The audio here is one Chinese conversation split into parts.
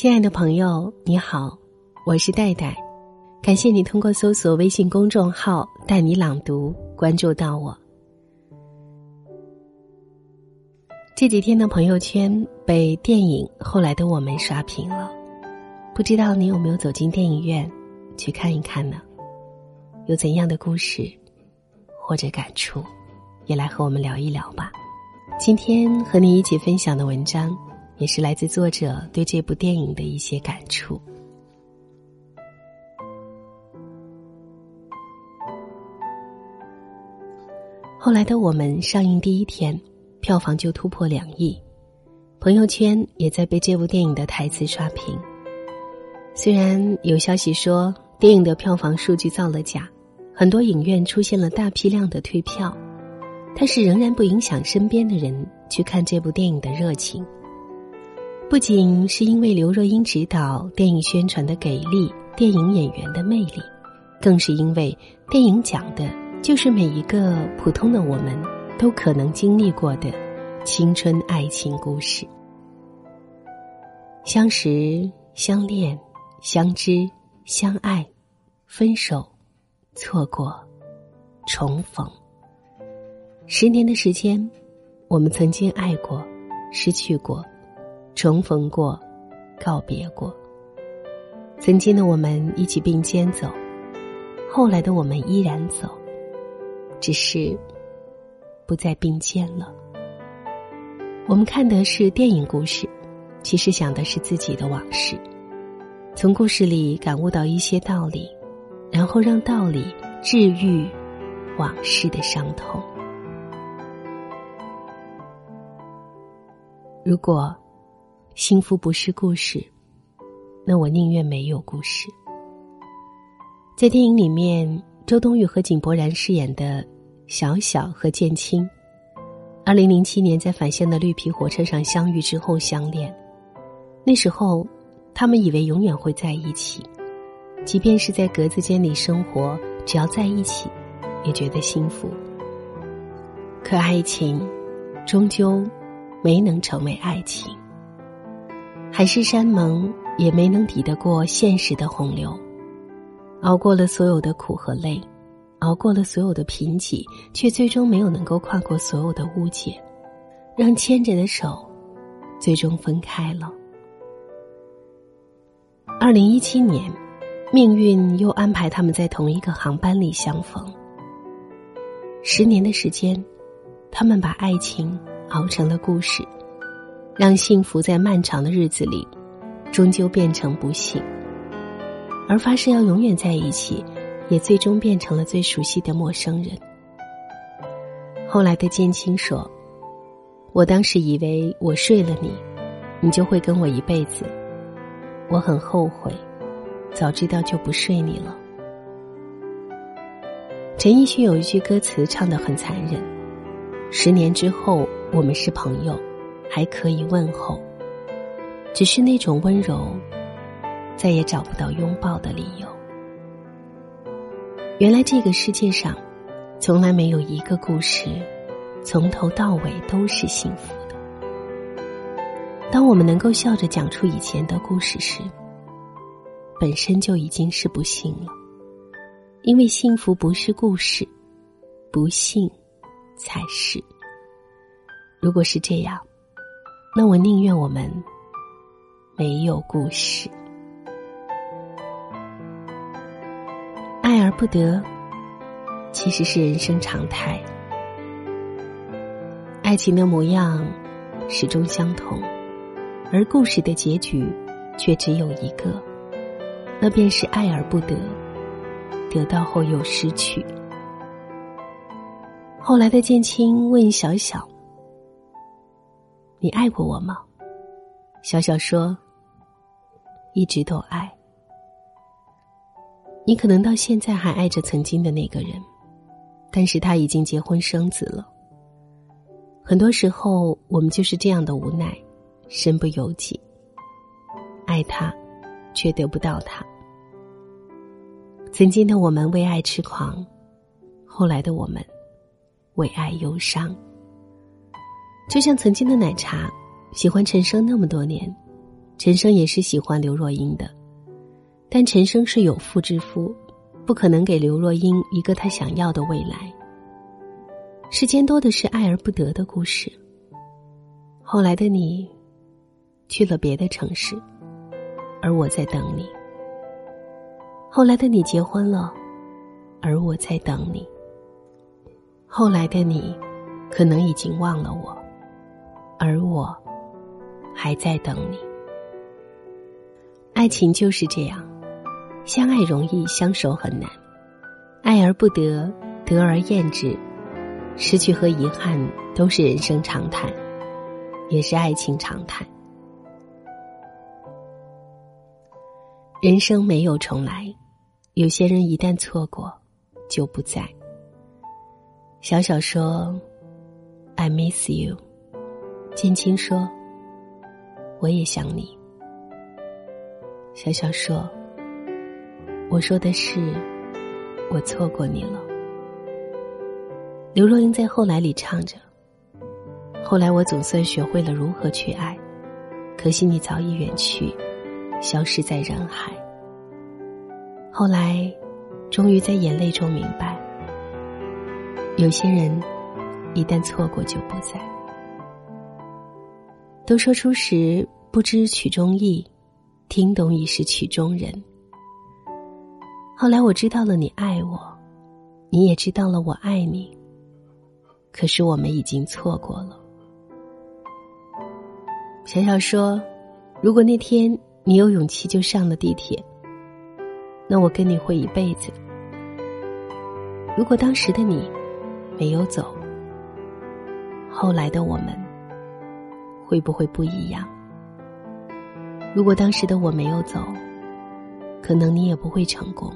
亲爱的朋友，你好，我是戴戴，感谢你通过搜索微信公众号“带你朗读”关注到我。这几天的朋友圈被电影《后来的我们》刷屏了，不知道你有没有走进电影院去看一看呢？有怎样的故事或者感触，也来和我们聊一聊吧。今天和你一起分享的文章。也是来自作者对这部电影的一些感触。后来的我们上映第一天，票房就突破两亿，朋友圈也在被这部电影的台词刷屏。虽然有消息说电影的票房数据造了假，很多影院出现了大批量的退票，但是仍然不影响身边的人去看这部电影的热情。不仅是因为刘若英执导电影宣传的给力，电影演员的魅力，更是因为电影讲的就是每一个普通的我们都可能经历过的青春爱情故事。相识、相恋、相知、相爱、分手、错过、重逢。十年的时间，我们曾经爱过，失去过。重逢过，告别过。曾经的我们一起并肩走，后来的我们依然走，只是不再并肩了。我们看的是电影故事，其实想的是自己的往事，从故事里感悟到一些道理，然后让道理治愈往事的伤痛。如果。幸福不是故事，那我宁愿没有故事。在电影里面，周冬雨和井柏然饰演的小小和建清，二零零七年在返乡的绿皮火车上相遇之后相恋。那时候，他们以为永远会在一起，即便是在格子间里生活，只要在一起，也觉得幸福。可爱情，终究没能成为爱情。海誓山盟也没能抵得过现实的洪流，熬过了所有的苦和累，熬过了所有的贫瘠，却最终没有能够跨过所有的误解，让牵着的手最终分开了。二零一七年，命运又安排他们在同一个航班里相逢。十年的时间，他们把爱情熬成了故事。让幸福在漫长的日子里，终究变成不幸；而发誓要永远在一起，也最终变成了最熟悉的陌生人。后来的建青说：“我当时以为我睡了你，你就会跟我一辈子。我很后悔，早知道就不睡你了。”陈奕迅有一句歌词唱得很残忍：“十年之后，我们是朋友。”还可以问候，只是那种温柔，再也找不到拥抱的理由。原来这个世界上，从来没有一个故事，从头到尾都是幸福的。当我们能够笑着讲出以前的故事时，本身就已经是不幸了，因为幸福不是故事，不幸才是。如果是这样。那我宁愿我们没有故事，爱而不得，其实是人生常态。爱情的模样始终相同，而故事的结局却只有一个，那便是爱而不得，得到后又失去。后来的建青问小小。你爱过我吗？小小说：“一直都爱。你可能到现在还爱着曾经的那个人，但是他已经结婚生子了。很多时候，我们就是这样的无奈，身不由己，爱他，却得不到他。曾经的我们为爱痴狂，后来的我们为爱忧伤。”就像曾经的奶茶，喜欢陈升那么多年，陈升也是喜欢刘若英的，但陈升是有妇之夫，不可能给刘若英一个他想要的未来。世间多的是爱而不得的故事。后来的你，去了别的城市，而我在等你。后来的你结婚了，而我在等你。后来的你，可能已经忘了我，而我还在等你。爱情就是这样，相爱容易，相守很难。爱而不得，得而厌之。失去和遗憾都是人生常态，也是爱情常态。人生没有重来，有些人一旦错过，就不在。小小说：“I miss you。”建青说：“我也想你。”小小说：“我说的是，我错过你了。”刘若英在《后来》里唱着：“后来我总算学会了如何去爱，可惜你早已远去，消失在人海。后来，终于在眼泪中明白，有些人一旦错过就不在。都说初时不知曲中意，听懂已是曲中人。后来我知道了你爱我，你也知道了我爱你。”可是我们已经错过了。小小说：“如果那天你有勇气就上了地铁，那我跟你会一辈子。如果当时的你没有走，后来的我们会不会不一样？如果当时的我没有走，可能你也不会成功。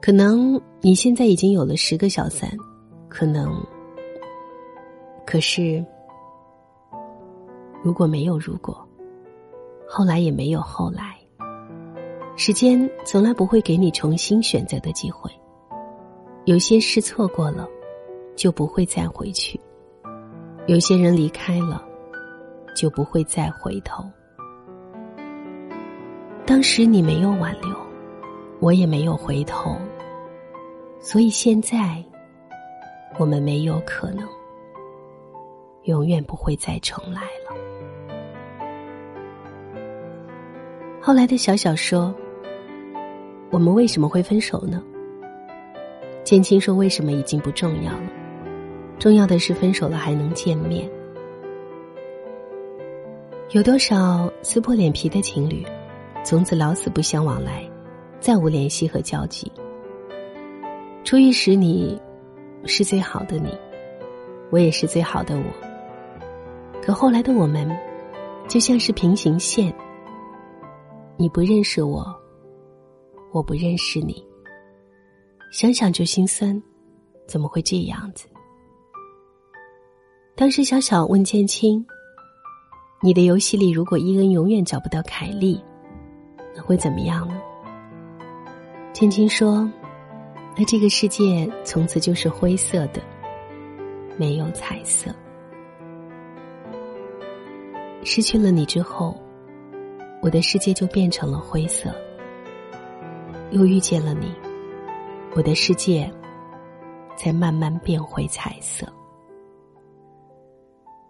可能你现在已经有了十个小三。”可能，可是，如果没有如果，后来也没有后来。时间从来不会给你重新选择的机会。有些事错过了，就不会再回去；有些人离开了，就不会再回头。当时你没有挽留，我也没有回头，所以现在。我们没有可能，永远不会再重来了。后来的小小说，我们为什么会分手呢？建青说：“为什么已经不重要了，重要的是分手了还能见面。有多少撕破脸皮的情侣，从此老死不相往来，再无联系和交集。初遇时你。”是最好的你，我也是最好的我。可后来的我们，就像是平行线。你不认识我，我不认识你。想想就心酸，怎么会这样子？当时小小问建青：“你的游戏里，如果伊恩永远找不到凯莉，那会怎么样呢？”建青说。那这个世界从此就是灰色的，没有彩色。失去了你之后，我的世界就变成了灰色。又遇见了你，我的世界才慢慢变回彩色。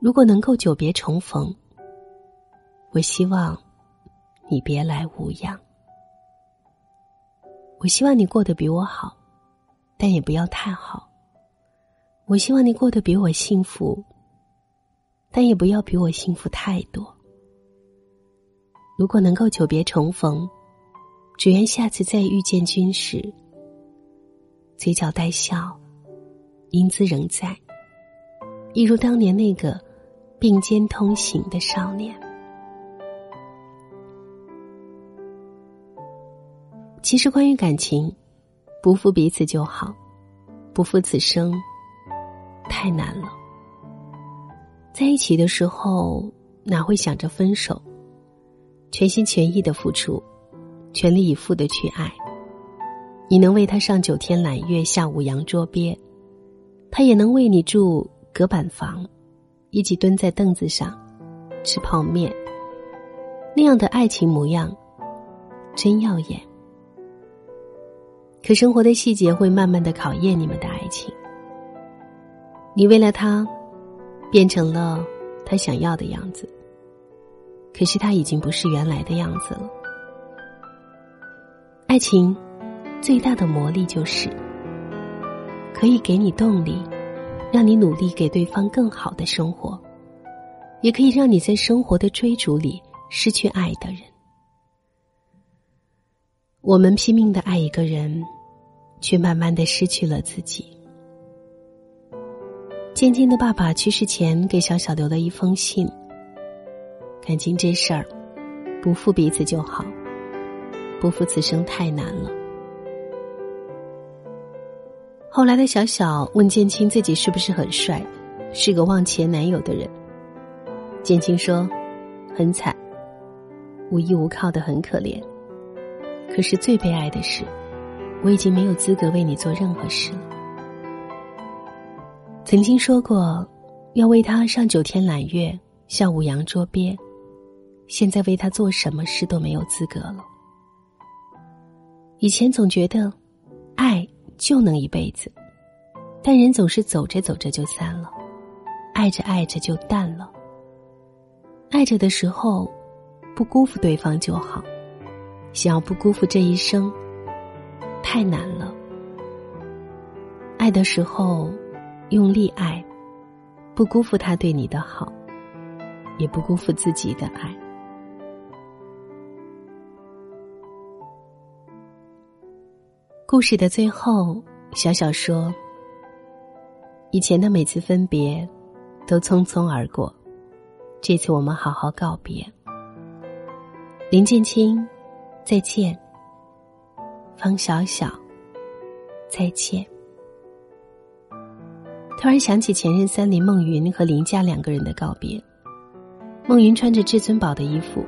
如果能够久别重逢，我希望你别来无恙。我希望你过得比我好。但也不要太好。我希望你过得比我幸福，但也不要比我幸福太多。如果能够久别重逢，只愿下次再遇见君时，嘴角带笑，英姿仍在，一如当年那个并肩同行的少年。其实，关于感情。不负彼此就好，不负此生，太难了。在一起的时候，哪会想着分手？全心全意的付出，全力以赴的去爱。你能为他上九天揽月，下五洋捉鳖，他也能为你住隔板房，一起蹲在凳子上吃泡面。那样的爱情模样，真耀眼。可生活的细节会慢慢的考验你们的爱情。你为了他，变成了他想要的样子。可是他已经不是原来的样子了。爱情最大的魔力就是，可以给你动力，让你努力给对方更好的生活，也可以让你在生活的追逐里失去爱的人。我们拼命的爱一个人，却慢慢的失去了自己。渐渐的，爸爸去世前给小小留了一封信。感情这事儿，不负彼此就好，不负此生太难了。后来的小小问建青自己是不是很帅，是个忘前男友的人。建青说，很惨，无依无靠的很可怜。可是最悲哀的是，我已经没有资格为你做任何事了。曾经说过，要为他上九天揽月，下五洋捉鳖。现在为他做什么事都没有资格了。以前总觉得，爱就能一辈子，但人总是走着走着就散了，爱着爱着就淡了。爱着的时候，不辜负对方就好；想要不辜负这一生，太难了。爱的时候，用力爱，不辜负他对你的好，也不辜负自己的爱。故事的最后，小小说：“以前的每次分别，都匆匆而过。这次我们好好告别。林建清，再见。方小小，再见。”突然想起前任三林梦云和林家两个人的告别。梦云穿着至尊宝的衣服，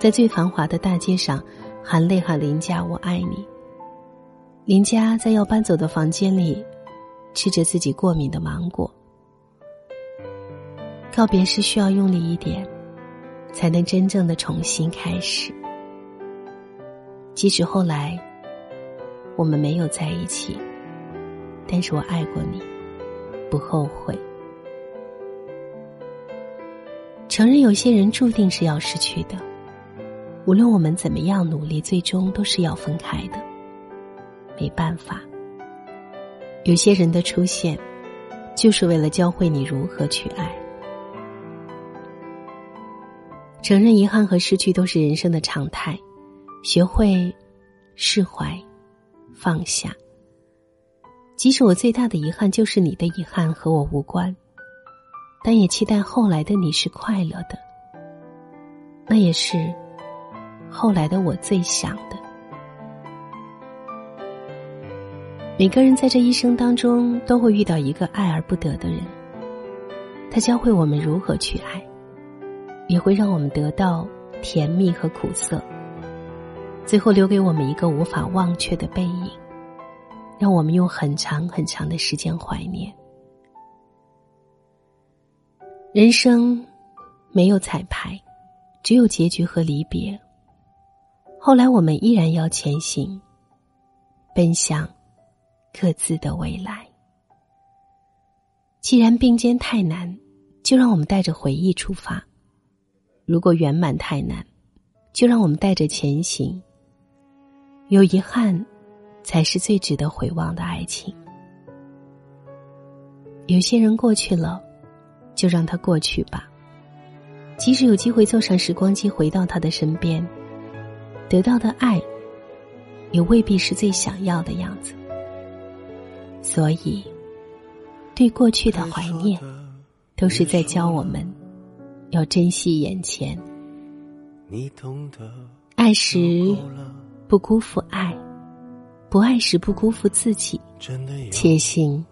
在最繁华的大街上，含泪喊林佳：“我爱你。”林佳在要搬走的房间里，吃着自己过敏的芒果。告别是需要用力一点，才能真正的重新开始。即使后来我们没有在一起，但是我爱过你，不后悔。承认有些人注定是要失去的，无论我们怎么样努力，最终都是要分开的。没办法，有些人的出现，就是为了教会你如何去爱。承认遗憾和失去都是人生的常态，学会释怀、放下。即使我最大的遗憾就是你的遗憾和我无关，但也期待后来的你是快乐的。那也是后来的我最想的。每个人在这一生当中都会遇到一个爱而不得的人，他教会我们如何去爱，也会让我们得到甜蜜和苦涩，最后留给我们一个无法忘却的背影，让我们用很长很长的时间怀念。人生没有彩排，只有结局和离别。后来我们依然要前行，奔向。各自的未来。既然并肩太难，就让我们带着回忆出发；如果圆满太难，就让我们带着前行。有遗憾，才是最值得回望的爱情。有些人过去了，就让他过去吧。即使有机会坐上时光机回到他的身边，得到的爱，也未必是最想要的样子。所以，对过去的怀念，都是在教我们要珍惜眼前。爱时不辜负爱，不爱时不辜负自己，且行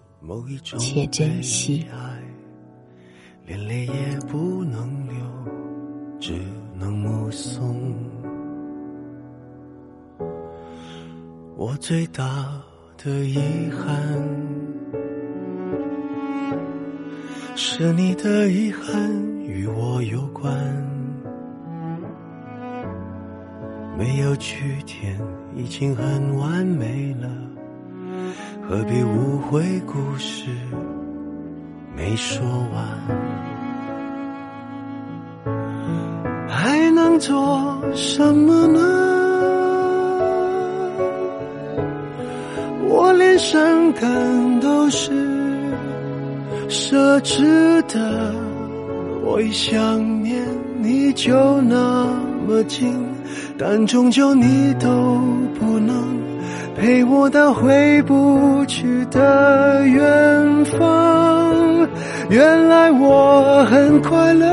且珍惜。连泪也不能流，只能目送。我最大。的遗憾，是你的遗憾与我有关。没有句点，已经很完美了，何必误会故事没说完？还能做什么呢？我连伤感都是奢侈的，我一想念你就那么近。但终究你都不能陪我到回不去的远方。原来我很快乐，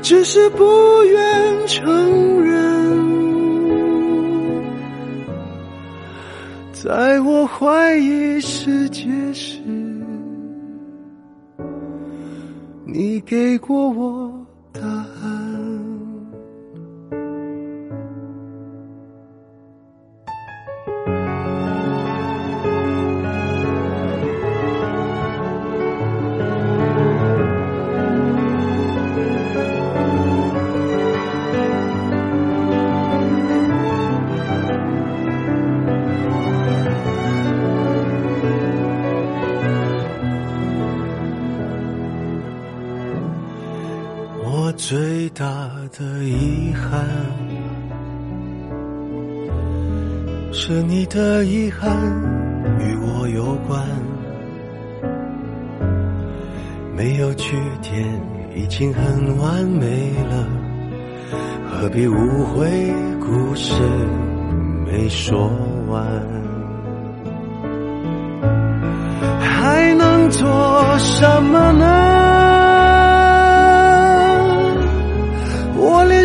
只是不愿承认。在我怀疑世界时，你给过我是你的遗憾与我有关。没有句点，已经很完美了，何必误会故事没说完？还能做什么呢？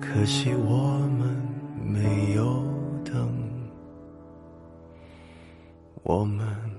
可惜我们没有等，我们。